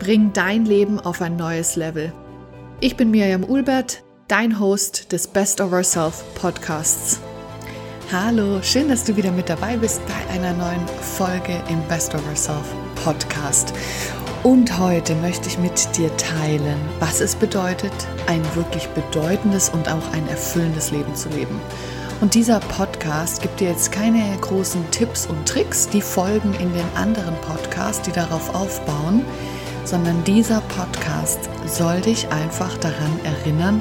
Bring dein Leben auf ein neues Level. Ich bin Miriam Ulbert, dein Host des Best of Ourself Podcasts. Hallo, schön, dass du wieder mit dabei bist bei einer neuen Folge im Best of Ourself Podcast. Und heute möchte ich mit dir teilen, was es bedeutet, ein wirklich bedeutendes und auch ein erfüllendes Leben zu leben. Und dieser Podcast gibt dir jetzt keine großen Tipps und Tricks, die folgen in den anderen Podcasts, die darauf aufbauen sondern dieser Podcast soll dich einfach daran erinnern,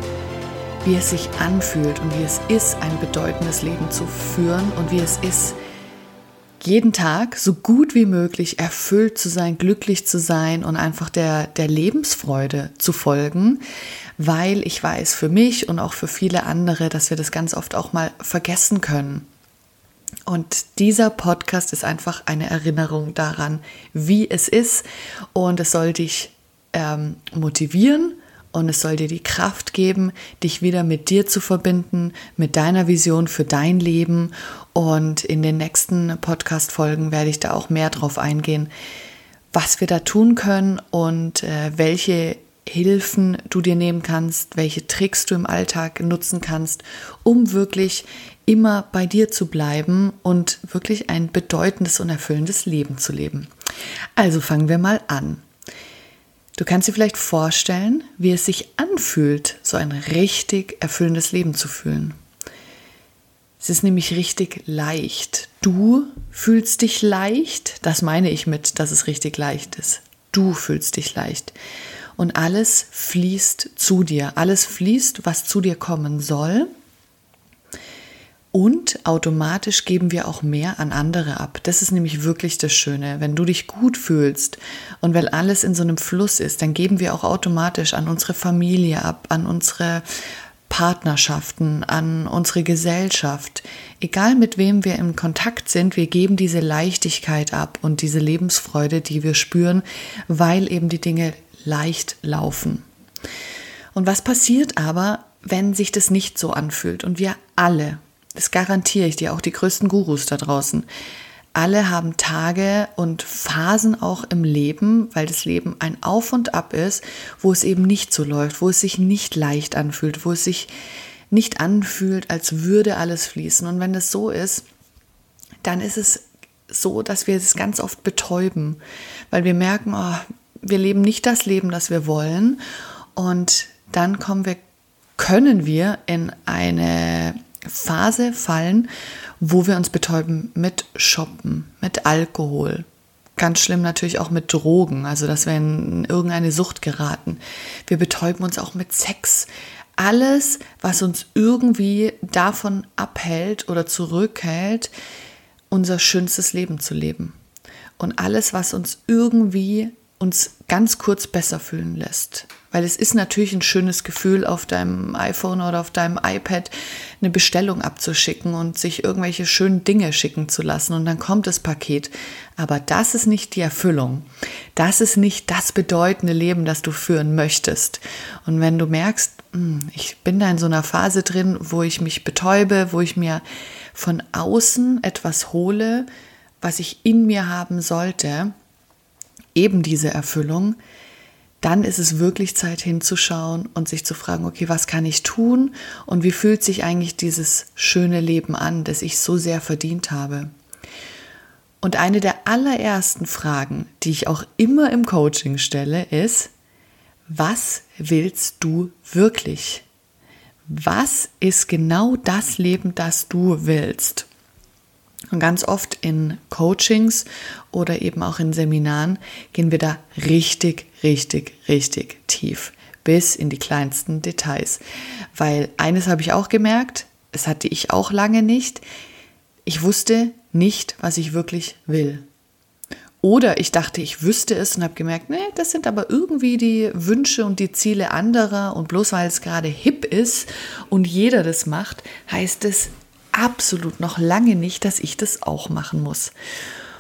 wie es sich anfühlt und wie es ist, ein bedeutendes Leben zu führen und wie es ist, jeden Tag so gut wie möglich erfüllt zu sein, glücklich zu sein und einfach der, der Lebensfreude zu folgen, weil ich weiß für mich und auch für viele andere, dass wir das ganz oft auch mal vergessen können. Und dieser Podcast ist einfach eine Erinnerung daran, wie es ist. Und es soll dich ähm, motivieren und es soll dir die Kraft geben, dich wieder mit dir zu verbinden, mit deiner Vision für dein Leben. Und in den nächsten Podcast-Folgen werde ich da auch mehr drauf eingehen, was wir da tun können und äh, welche Hilfen du dir nehmen kannst, welche Tricks du im Alltag nutzen kannst, um wirklich immer bei dir zu bleiben und wirklich ein bedeutendes und erfüllendes Leben zu leben. Also fangen wir mal an. Du kannst dir vielleicht vorstellen, wie es sich anfühlt, so ein richtig erfüllendes Leben zu fühlen. Es ist nämlich richtig leicht. Du fühlst dich leicht, das meine ich mit, dass es richtig leicht ist. Du fühlst dich leicht. Und alles fließt zu dir. Alles fließt, was zu dir kommen soll. Und automatisch geben wir auch mehr an andere ab. Das ist nämlich wirklich das Schöne. Wenn du dich gut fühlst und weil alles in so einem Fluss ist, dann geben wir auch automatisch an unsere Familie ab, an unsere Partnerschaften, an unsere Gesellschaft. Egal mit wem wir im Kontakt sind, wir geben diese Leichtigkeit ab und diese Lebensfreude, die wir spüren, weil eben die Dinge leicht laufen. Und was passiert aber, wenn sich das nicht so anfühlt? Und wir alle, das garantiere ich dir, auch die größten Gurus da draußen. Alle haben Tage und Phasen auch im Leben, weil das Leben ein Auf und Ab ist, wo es eben nicht so läuft, wo es sich nicht leicht anfühlt, wo es sich nicht anfühlt, als würde alles fließen. Und wenn das so ist, dann ist es so, dass wir es ganz oft betäuben, weil wir merken, oh, wir leben nicht das Leben, das wir wollen. Und dann kommen wir, können wir in eine Phase fallen, wo wir uns betäuben mit Shoppen, mit Alkohol. Ganz schlimm natürlich auch mit Drogen, also dass wir in irgendeine Sucht geraten. Wir betäuben uns auch mit Sex. Alles, was uns irgendwie davon abhält oder zurückhält, unser schönstes Leben zu leben. Und alles, was uns irgendwie uns ganz kurz besser fühlen lässt. Weil es ist natürlich ein schönes Gefühl, auf deinem iPhone oder auf deinem iPad eine Bestellung abzuschicken und sich irgendwelche schönen Dinge schicken zu lassen und dann kommt das Paket. Aber das ist nicht die Erfüllung. Das ist nicht das bedeutende Leben, das du führen möchtest. Und wenn du merkst, hm, ich bin da in so einer Phase drin, wo ich mich betäube, wo ich mir von außen etwas hole, was ich in mir haben sollte, eben diese Erfüllung, dann ist es wirklich Zeit hinzuschauen und sich zu fragen, okay, was kann ich tun und wie fühlt sich eigentlich dieses schöne Leben an, das ich so sehr verdient habe. Und eine der allerersten Fragen, die ich auch immer im Coaching stelle, ist, was willst du wirklich? Was ist genau das Leben, das du willst? Und ganz oft in Coachings oder eben auch in Seminaren gehen wir da richtig, richtig, richtig tief bis in die kleinsten Details. Weil eines habe ich auch gemerkt, es hatte ich auch lange nicht. Ich wusste nicht, was ich wirklich will. Oder ich dachte, ich wüsste es und habe gemerkt, nee, das sind aber irgendwie die Wünsche und die Ziele anderer. Und bloß weil es gerade hip ist und jeder das macht, heißt es absolut noch lange nicht, dass ich das auch machen muss.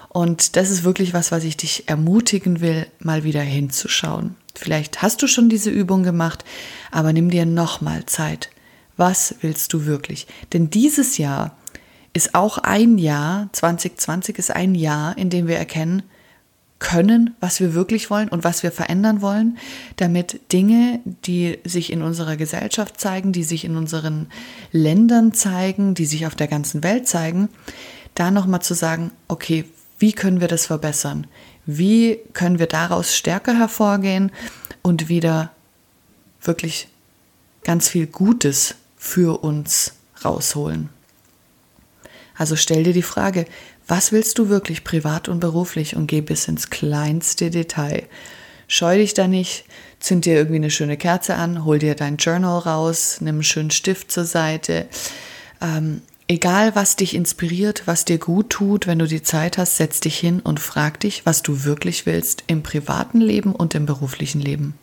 Und das ist wirklich was, was ich dich ermutigen will, mal wieder hinzuschauen. Vielleicht hast du schon diese Übung gemacht, aber nimm dir nochmal Zeit. Was willst du wirklich? Denn dieses Jahr ist auch ein Jahr, 2020 ist ein Jahr, in dem wir erkennen können, was wir wirklich wollen und was wir verändern wollen, damit Dinge, die sich in unserer Gesellschaft zeigen, die sich in unseren Ländern zeigen, die sich auf der ganzen Welt zeigen, da nochmal zu sagen, okay, wie können wir das verbessern? Wie können wir daraus stärker hervorgehen und wieder wirklich ganz viel Gutes für uns rausholen? Also stell dir die Frage, was willst du wirklich privat und beruflich und geh bis ins kleinste Detail. Scheu dich da nicht, zünd dir irgendwie eine schöne Kerze an, hol dir dein Journal raus, nimm einen schönen Stift zur Seite. Ähm, egal, was dich inspiriert, was dir gut tut, wenn du die Zeit hast, setz dich hin und frag dich, was du wirklich willst im privaten Leben und im beruflichen Leben.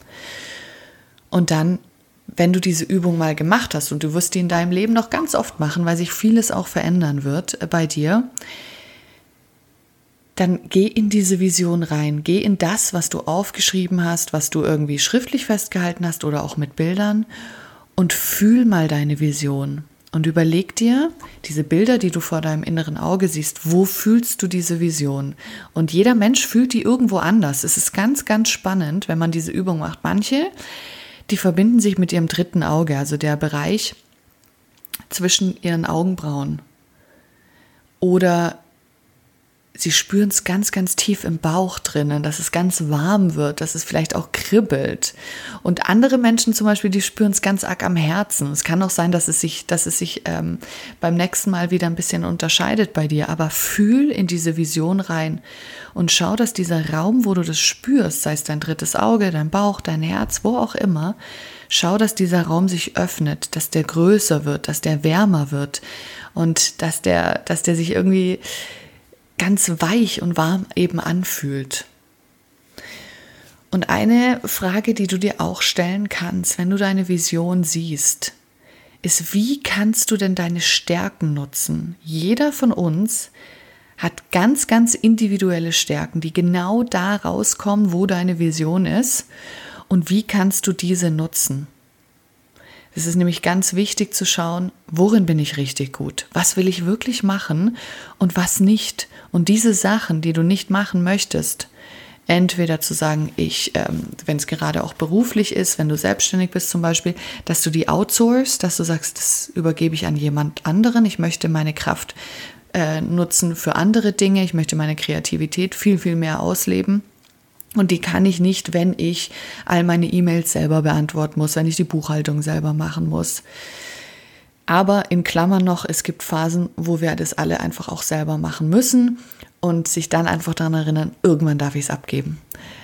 Und dann wenn du diese Übung mal gemacht hast und du wirst die in deinem Leben noch ganz oft machen, weil sich vieles auch verändern wird äh, bei dir, dann geh in diese Vision rein, geh in das, was du aufgeschrieben hast, was du irgendwie schriftlich festgehalten hast oder auch mit Bildern und fühl mal deine Vision und überleg dir diese Bilder, die du vor deinem inneren Auge siehst, wo fühlst du diese Vision? Und jeder Mensch fühlt die irgendwo anders. Es ist ganz, ganz spannend, wenn man diese Übung macht. Manche die verbinden sich mit ihrem dritten Auge, also der Bereich zwischen ihren Augenbrauen. Oder sie spüren es ganz, ganz tief im Bauch drinnen, dass es ganz warm wird, dass es vielleicht auch kribbelt. Und andere Menschen zum Beispiel, die spüren es ganz arg am Herzen. Es kann auch sein, dass es sich, dass es sich ähm, beim nächsten Mal wieder ein bisschen unterscheidet bei dir. Aber fühl in diese Vision rein und schau, dass dieser Raum, wo du das spürst, sei es dein drittes Auge, dein Bauch, dein Herz, wo auch immer, schau, dass dieser Raum sich öffnet, dass der größer wird, dass der wärmer wird und dass der, dass der sich irgendwie ganz weich und warm eben anfühlt. Und eine Frage, die du dir auch stellen kannst, wenn du deine Vision siehst, ist, wie kannst du denn deine Stärken nutzen? Jeder von uns hat ganz, ganz individuelle Stärken, die genau da rauskommen, wo deine Vision ist. Und wie kannst du diese nutzen? Es ist nämlich ganz wichtig zu schauen, worin bin ich richtig gut? Was will ich wirklich machen und was nicht? Und diese Sachen, die du nicht machen möchtest, entweder zu sagen, ich, ähm, wenn es gerade auch beruflich ist, wenn du selbstständig bist zum Beispiel, dass du die outsourcest, dass du sagst, das übergebe ich an jemand anderen. Ich möchte meine Kraft äh, nutzen für andere Dinge. Ich möchte meine Kreativität viel, viel mehr ausleben. Und die kann ich nicht, wenn ich all meine E-Mails selber beantworten muss, wenn ich die Buchhaltung selber machen muss. Aber in Klammern noch, es gibt Phasen, wo wir das alle einfach auch selber machen müssen und sich dann einfach daran erinnern, irgendwann darf ich es abgeben.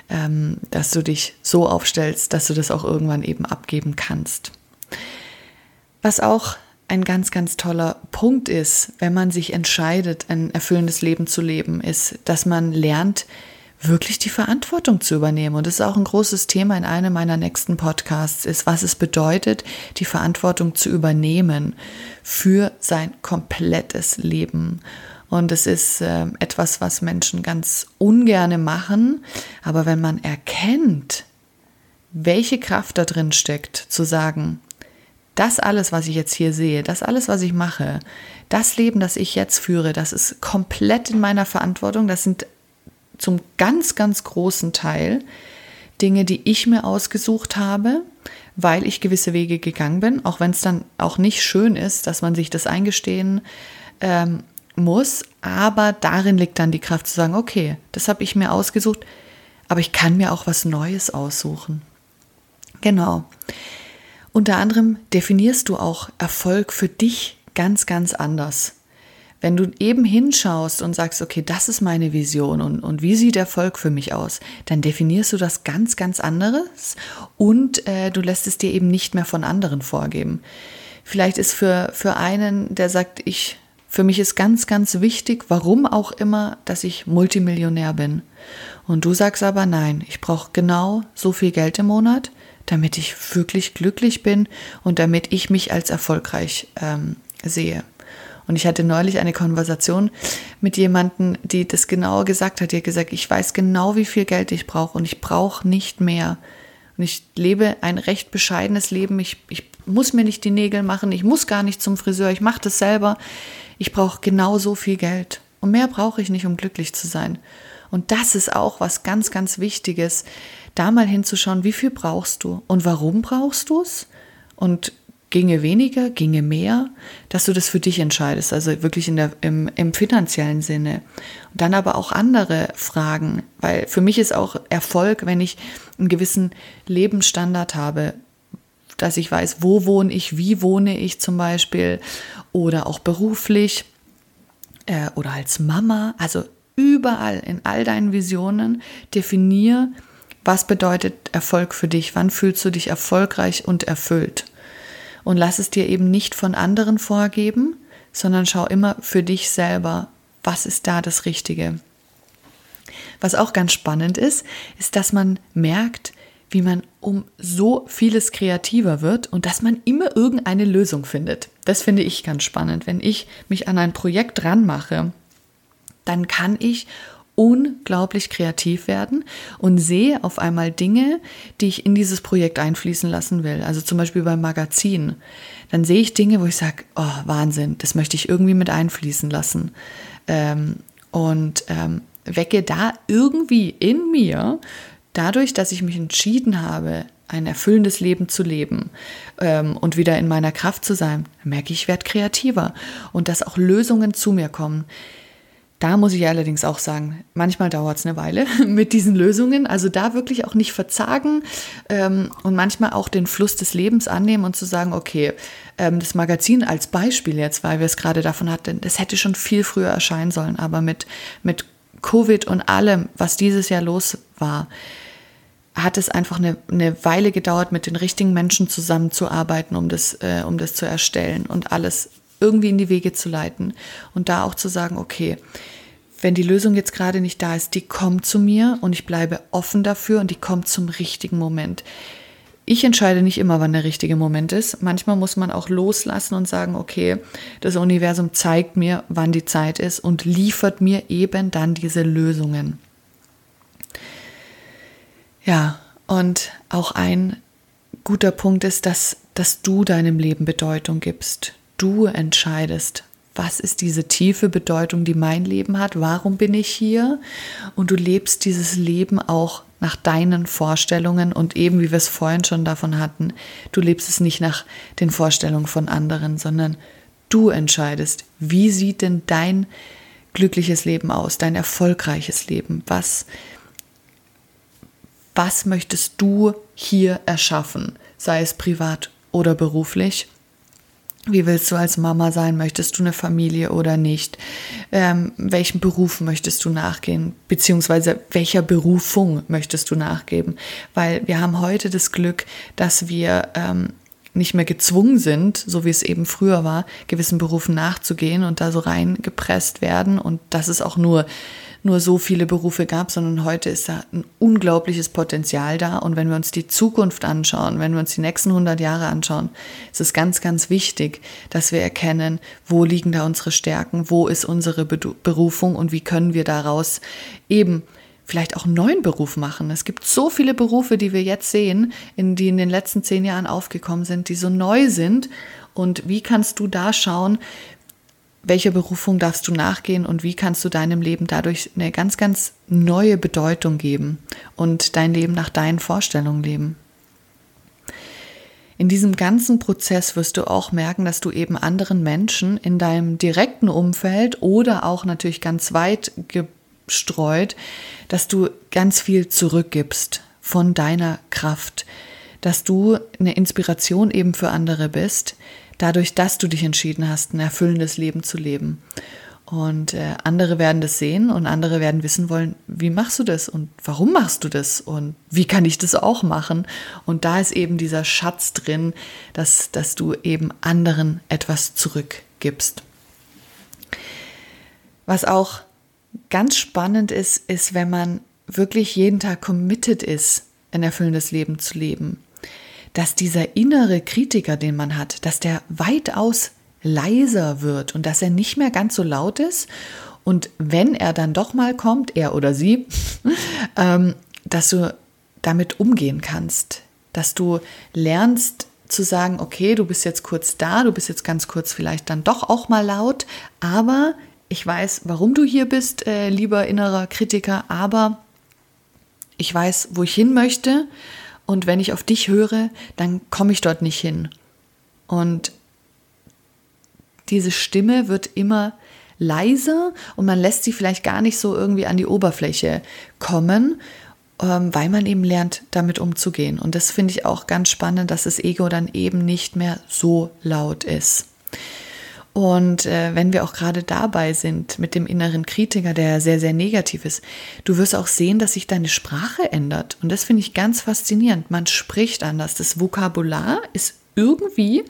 Ähm, dass du dich so aufstellst, dass du das auch irgendwann eben abgeben kannst. Was auch ein ganz, ganz toller Punkt ist, wenn man sich entscheidet, ein erfüllendes Leben zu leben, ist, dass man lernt, wirklich die Verantwortung zu übernehmen. Und das ist auch ein großes Thema in einem meiner nächsten Podcasts, ist, was es bedeutet, die Verantwortung zu übernehmen für sein komplettes Leben. Und es ist äh, etwas, was Menschen ganz ungerne machen. Aber wenn man erkennt, welche Kraft da drin steckt, zu sagen, das alles, was ich jetzt hier sehe, das alles, was ich mache, das Leben, das ich jetzt führe, das ist komplett in meiner Verantwortung. Das sind zum ganz, ganz großen Teil Dinge, die ich mir ausgesucht habe, weil ich gewisse Wege gegangen bin, auch wenn es dann auch nicht schön ist, dass man sich das eingestehen ähm, muss. Aber darin liegt dann die Kraft zu sagen, okay, das habe ich mir ausgesucht, aber ich kann mir auch was Neues aussuchen. Genau. Unter anderem definierst du auch Erfolg für dich ganz, ganz anders. Wenn du eben hinschaust und sagst, okay, das ist meine Vision und, und wie sieht Erfolg für mich aus, dann definierst du das ganz, ganz anderes und äh, du lässt es dir eben nicht mehr von anderen vorgeben. Vielleicht ist für, für einen, der sagt, ich Für mich ist ganz, ganz wichtig, warum auch immer, dass ich Multimillionär bin. Und du sagst aber nein, ich brauche genau so viel Geld im Monat, damit ich wirklich glücklich bin und damit ich mich als erfolgreich ähm, sehe. Und ich hatte neulich eine Konversation mit jemandem, die das genau gesagt hat. Die hat gesagt, ich weiß genau, wie viel Geld ich brauche und ich brauche nicht mehr. Und ich lebe ein recht bescheidenes Leben. Ich, ich muss mir nicht die Nägel machen. Ich muss gar nicht zum Friseur. Ich mache das selber. Ich brauche genau so viel Geld. Und mehr brauche ich nicht, um glücklich zu sein. Und das ist auch was ganz, ganz Wichtiges, da mal hinzuschauen, wie viel brauchst du und warum brauchst du es? Und ginge weniger, ginge mehr, dass du das für dich entscheidest, also wirklich in der, im, im finanziellen Sinne. Und dann aber auch andere Fragen, weil für mich ist auch Erfolg, wenn ich einen gewissen Lebensstandard habe, dass ich weiß, wo wohne ich, wie wohne ich zum Beispiel oder auch beruflich äh, oder als Mama, also überall in all deinen Visionen definier, was bedeutet Erfolg für dich, wann fühlst du dich erfolgreich und erfüllt und lass es dir eben nicht von anderen vorgeben, sondern schau immer für dich selber, was ist da das Richtige. Was auch ganz spannend ist, ist, dass man merkt, wie man um so vieles kreativer wird und dass man immer irgendeine Lösung findet. Das finde ich ganz spannend. Wenn ich mich an ein Projekt ranmache, dann kann ich unglaublich kreativ werden und sehe auf einmal Dinge, die ich in dieses Projekt einfließen lassen will. Also zum Beispiel beim Magazin. Dann sehe ich Dinge, wo ich sage, oh Wahnsinn, das möchte ich irgendwie mit einfließen lassen. Ähm, und ähm, wecke da irgendwie in mir, dadurch, dass ich mich entschieden habe, ein erfüllendes Leben zu leben ähm, und wieder in meiner Kraft zu sein, merke ich, ich werde kreativer und dass auch Lösungen zu mir kommen. Da muss ich allerdings auch sagen, manchmal dauert es eine Weile mit diesen Lösungen. Also da wirklich auch nicht verzagen ähm, und manchmal auch den Fluss des Lebens annehmen und zu sagen, okay, ähm, das Magazin als Beispiel jetzt, weil wir es gerade davon hatten, das hätte schon viel früher erscheinen sollen, aber mit, mit Covid und allem, was dieses Jahr los war, hat es einfach eine, eine Weile gedauert, mit den richtigen Menschen zusammenzuarbeiten, um das, äh, um das zu erstellen und alles irgendwie in die Wege zu leiten und da auch zu sagen, okay, wenn die Lösung jetzt gerade nicht da ist, die kommt zu mir und ich bleibe offen dafür und die kommt zum richtigen Moment. Ich entscheide nicht immer, wann der richtige Moment ist. Manchmal muss man auch loslassen und sagen, okay, das Universum zeigt mir, wann die Zeit ist und liefert mir eben dann diese Lösungen. Ja, und auch ein guter Punkt ist, dass, dass du deinem Leben Bedeutung gibst du entscheidest, was ist diese tiefe Bedeutung, die mein Leben hat, warum bin ich hier? Und du lebst dieses Leben auch nach deinen Vorstellungen und eben wie wir es vorhin schon davon hatten, du lebst es nicht nach den Vorstellungen von anderen, sondern du entscheidest, wie sieht denn dein glückliches Leben aus, dein erfolgreiches Leben, was was möchtest du hier erschaffen, sei es privat oder beruflich wie willst du als Mama sein? Möchtest du eine Familie oder nicht? Ähm, welchen Beruf möchtest du nachgehen? Beziehungsweise welcher Berufung möchtest du nachgeben? Weil wir haben heute das Glück, dass wir ähm, nicht mehr gezwungen sind, so wie es eben früher war, gewissen Berufen nachzugehen und da so reingepresst werden und dass es auch nur nur so viele Berufe gab, sondern heute ist da ein unglaubliches Potenzial da. Und wenn wir uns die Zukunft anschauen, wenn wir uns die nächsten 100 Jahre anschauen, ist es ganz, ganz wichtig, dass wir erkennen, wo liegen da unsere Stärken, wo ist unsere Berufung und wie können wir daraus eben vielleicht auch einen neuen Beruf machen. Es gibt so viele Berufe, die wir jetzt sehen, in die in den letzten zehn Jahren aufgekommen sind, die so neu sind. Und wie kannst du da schauen, welcher Berufung darfst du nachgehen und wie kannst du deinem Leben dadurch eine ganz, ganz neue Bedeutung geben und dein Leben nach deinen Vorstellungen leben. In diesem ganzen Prozess wirst du auch merken, dass du eben anderen Menschen in deinem direkten Umfeld oder auch natürlich ganz weit gestreut, dass du ganz viel zurückgibst von deiner Kraft, dass du eine Inspiration eben für andere bist, dadurch, dass du dich entschieden hast, ein erfüllendes Leben zu leben. Und äh, andere werden das sehen und andere werden wissen wollen, wie machst du das und warum machst du das und wie kann ich das auch machen? Und da ist eben dieser Schatz drin, dass, dass du eben anderen etwas zurückgibst. Was auch ganz spannend ist, ist, wenn man wirklich jeden Tag committed ist, ein erfüllendes Leben zu leben, dass dieser innere Kritiker, den man hat, dass der weitaus leiser wird und dass er nicht mehr ganz so laut ist. Und wenn er dann doch mal kommt, er oder sie, ähm, dass du damit umgehen kannst, dass du lernst zu sagen, okay, du bist jetzt kurz da, du bist jetzt ganz kurz vielleicht dann doch auch mal laut, aber ich weiß, warum du hier bist, äh, lieber innerer Kritiker, aber ich weiß, wo ich hin möchte und wenn ich auf dich höre, dann komme ich dort nicht hin. Und diese Stimme wird immer leiser und man lässt sie vielleicht gar nicht so irgendwie an die Oberfläche kommen, ähm, weil man eben lernt, damit umzugehen. Und das finde ich auch ganz spannend, dass das Ego dann eben nicht mehr so laut ist. Und äh, wenn wir auch gerade dabei sind mit dem inneren Kritiker, der sehr, sehr negativ ist, du wirst auch sehen, dass sich deine Sprache ändert. Und das finde ich ganz faszinierend. Man spricht anders. Das Vokabular ist irgendwie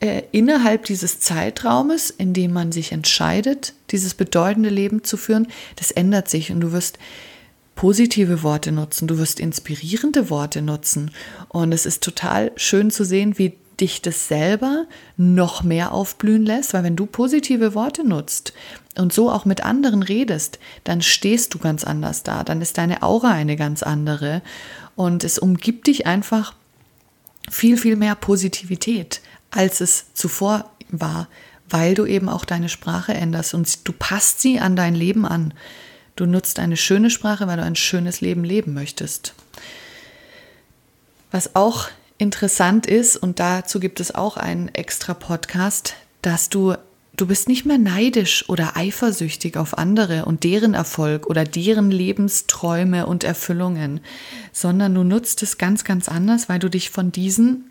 äh, innerhalb dieses Zeitraumes, in dem man sich entscheidet, dieses bedeutende Leben zu führen, das ändert sich und du wirst positive Worte nutzen, du wirst inspirierende Worte nutzen. Und es ist total schön zu sehen, wie dich das selber noch mehr aufblühen lässt, weil wenn du positive Worte nutzt und so auch mit anderen redest, dann stehst du ganz anders da, dann ist deine Aura eine ganz andere und es umgibt dich einfach viel, viel mehr Positivität, als es zuvor war, weil du eben auch deine Sprache änderst und du passt sie an dein Leben an. Du nutzt eine schöne Sprache, weil du ein schönes Leben leben möchtest. Was auch interessant ist, und dazu gibt es auch einen extra Podcast, dass du, du bist nicht mehr neidisch oder eifersüchtig auf andere und deren Erfolg oder deren Lebensträume und Erfüllungen, sondern du nutzt es ganz, ganz anders, weil du dich von diesen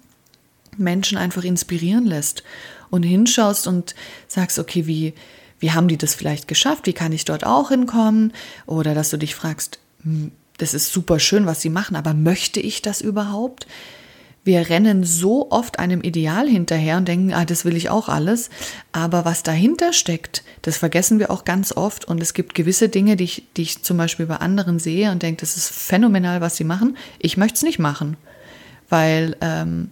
Menschen einfach inspirieren lässt und hinschaust und sagst, okay, wie, wie haben die das vielleicht geschafft? Wie kann ich dort auch hinkommen? Oder dass du dich fragst, hm, das ist super schön, was sie machen, aber möchte ich das überhaupt? Wir rennen so oft einem Ideal hinterher und denken, ah, das will ich auch alles. Aber was dahinter steckt, das vergessen wir auch ganz oft. Und es gibt gewisse Dinge, die ich, die ich zum Beispiel bei anderen sehe und denke, das ist phänomenal, was sie machen. Ich möchte es nicht machen. Weil, ähm,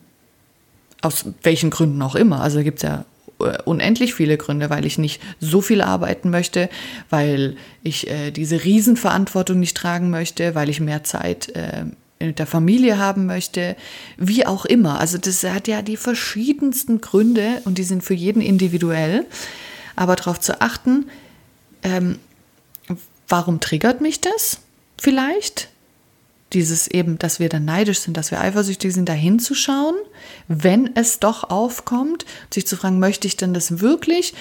aus welchen Gründen auch immer. Also gibt es ja äh, unendlich viele Gründe, weil ich nicht so viel arbeiten möchte, weil ich äh, diese Riesenverantwortung nicht tragen möchte, weil ich mehr Zeit äh, mit der Familie haben möchte, wie auch immer. Also das hat ja die verschiedensten Gründe und die sind für jeden individuell. Aber darauf zu achten, ähm, warum triggert mich das vielleicht? Dieses eben, dass wir dann neidisch sind, dass wir eifersüchtig sind, da hinzuschauen, wenn es doch aufkommt, sich zu fragen, möchte ich denn das wirklich?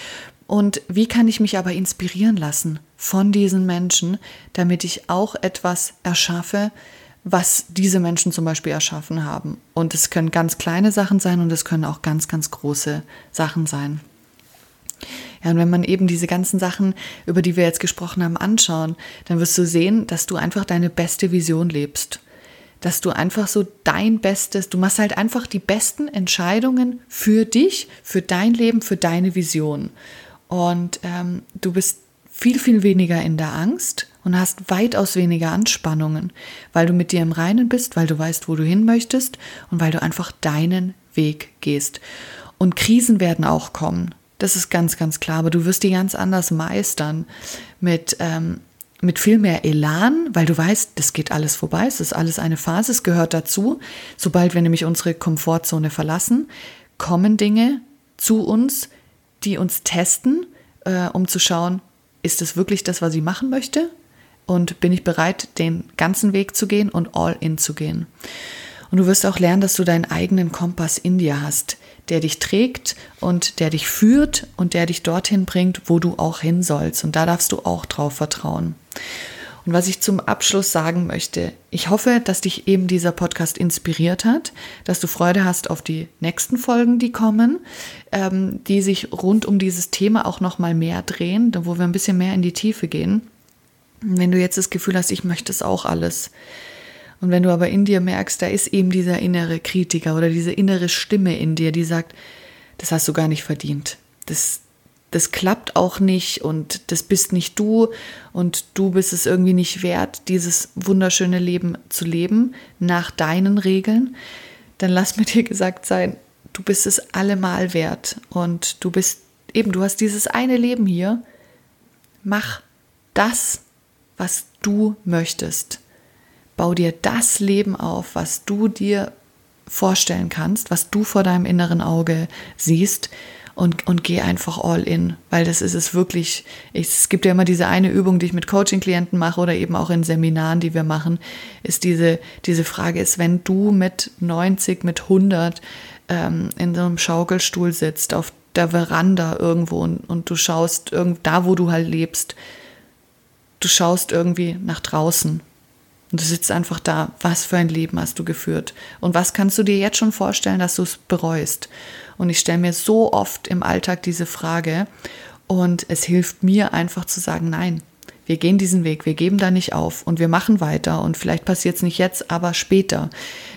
Und wie kann ich mich aber inspirieren lassen von diesen Menschen, damit ich auch etwas erschaffe, was diese Menschen zum Beispiel erschaffen haben. Und es können ganz kleine Sachen sein und es können auch ganz, ganz große Sachen sein. Ja, und wenn man eben diese ganzen Sachen, über die wir jetzt gesprochen haben, anschauen, dann wirst du sehen, dass du einfach deine beste Vision lebst. Dass du einfach so dein Bestes, du machst halt einfach die besten Entscheidungen für dich, für dein Leben, für deine Vision. Und ähm, du bist viel, viel weniger in der Angst und hast weitaus weniger Anspannungen, weil du mit dir im Reinen bist, weil du weißt, wo du hin möchtest und weil du einfach deinen Weg gehst. Und Krisen werden auch kommen. Das ist ganz, ganz klar. Aber du wirst die ganz anders meistern mit, ähm, mit viel mehr Elan, weil du weißt, das geht alles vorbei. Es ist alles eine Phase. Es gehört dazu. Sobald wir nämlich unsere Komfortzone verlassen, kommen Dinge zu uns, die uns testen, äh, um zu schauen, ist es wirklich das, was ich machen möchte? Und bin ich bereit, den ganzen Weg zu gehen und all in zu gehen? Und du wirst auch lernen, dass du deinen eigenen Kompass in dir hast, der dich trägt und der dich führt und der dich dorthin bringt, wo du auch hin sollst. Und da darfst du auch drauf vertrauen. Und was ich zum Abschluss sagen möchte, ich hoffe, dass dich eben dieser Podcast inspiriert hat, dass du Freude hast auf die nächsten Folgen, die kommen, ähm, die sich rund um dieses Thema auch noch mal mehr drehen, wo wir ein bisschen mehr in die Tiefe gehen. Wenn du jetzt das Gefühl hast, ich möchte es auch alles, und wenn du aber in dir merkst, da ist eben dieser innere Kritiker oder diese innere Stimme in dir, die sagt, das hast du gar nicht verdient. Das, das klappt auch nicht und das bist nicht du und du bist es irgendwie nicht wert, dieses wunderschöne Leben zu leben nach deinen Regeln, dann lass mir dir gesagt sein, du bist es allemal wert und du bist eben, du hast dieses eine Leben hier. Mach das, was du möchtest. Bau dir das Leben auf, was du dir vorstellen kannst, was du vor deinem inneren Auge siehst und, und geh einfach all in, weil das ist es wirklich. Ich, es gibt ja immer diese eine Übung, die ich mit Coaching-Klienten mache oder eben auch in Seminaren, die wir machen, ist diese, diese Frage ist, wenn du mit 90, mit 100 ähm, in so einem Schaukelstuhl sitzt, auf der Veranda irgendwo und, und du schaust irgend, da, wo du halt lebst, du schaust irgendwie nach draußen und du sitzt einfach da, was für ein Leben hast du geführt? Und was kannst du dir jetzt schon vorstellen, dass du es bereust? Und ich stelle mir so oft im Alltag diese Frage und es hilft mir einfach zu sagen, nein, wir gehen diesen Weg, wir geben da nicht auf und wir machen weiter und vielleicht passiert es nicht jetzt, aber später,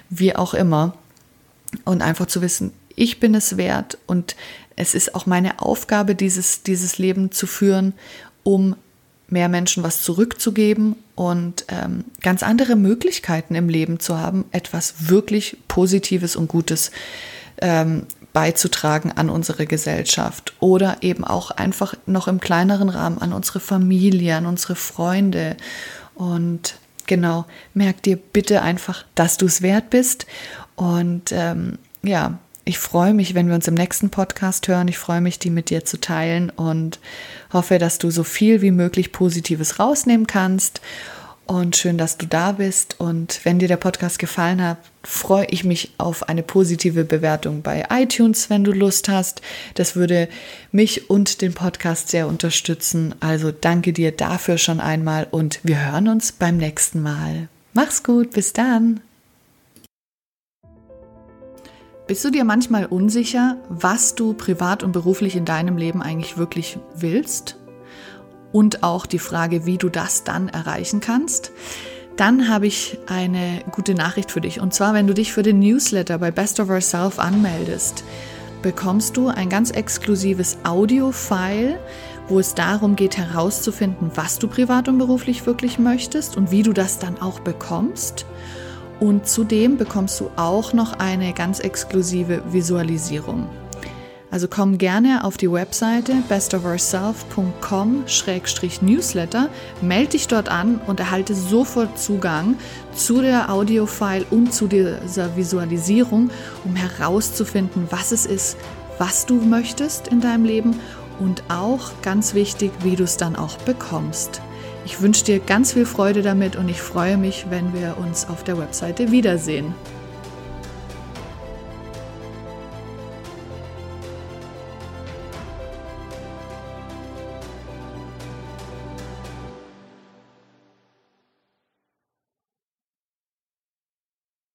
wie auch immer. Und einfach zu wissen, ich bin es wert und es ist auch meine Aufgabe, dieses, dieses Leben zu führen, um mehr Menschen was zurückzugeben und ähm, ganz andere Möglichkeiten im Leben zu haben, etwas wirklich Positives und Gutes ähm, beizutragen an unsere Gesellschaft oder eben auch einfach noch im kleineren Rahmen an unsere Familie, an unsere Freunde. Und genau, merk dir bitte einfach, dass du es wert bist. Und ähm, ja, ich freue mich, wenn wir uns im nächsten Podcast hören. Ich freue mich, die mit dir zu teilen und hoffe, dass du so viel wie möglich Positives rausnehmen kannst. Und schön, dass du da bist. Und wenn dir der Podcast gefallen hat, freue ich mich auf eine positive Bewertung bei iTunes, wenn du Lust hast. Das würde mich und den Podcast sehr unterstützen. Also danke dir dafür schon einmal und wir hören uns beim nächsten Mal. Mach's gut, bis dann. Bist du dir manchmal unsicher, was du privat und beruflich in deinem Leben eigentlich wirklich willst? Und auch die Frage, wie du das dann erreichen kannst? Dann habe ich eine gute Nachricht für dich. Und zwar, wenn du dich für den Newsletter bei Best of Ourself anmeldest, bekommst du ein ganz exklusives Audio-File, wo es darum geht herauszufinden, was du privat und beruflich wirklich möchtest und wie du das dann auch bekommst. Und zudem bekommst du auch noch eine ganz exklusive Visualisierung. Also komm gerne auf die Webseite bestofourself.com-newsletter, melde dich dort an und erhalte sofort Zugang zu der Audiofile und zu dieser Visualisierung, um herauszufinden, was es ist, was du möchtest in deinem Leben und auch ganz wichtig, wie du es dann auch bekommst. Ich wünsche dir ganz viel Freude damit und ich freue mich, wenn wir uns auf der Webseite wiedersehen.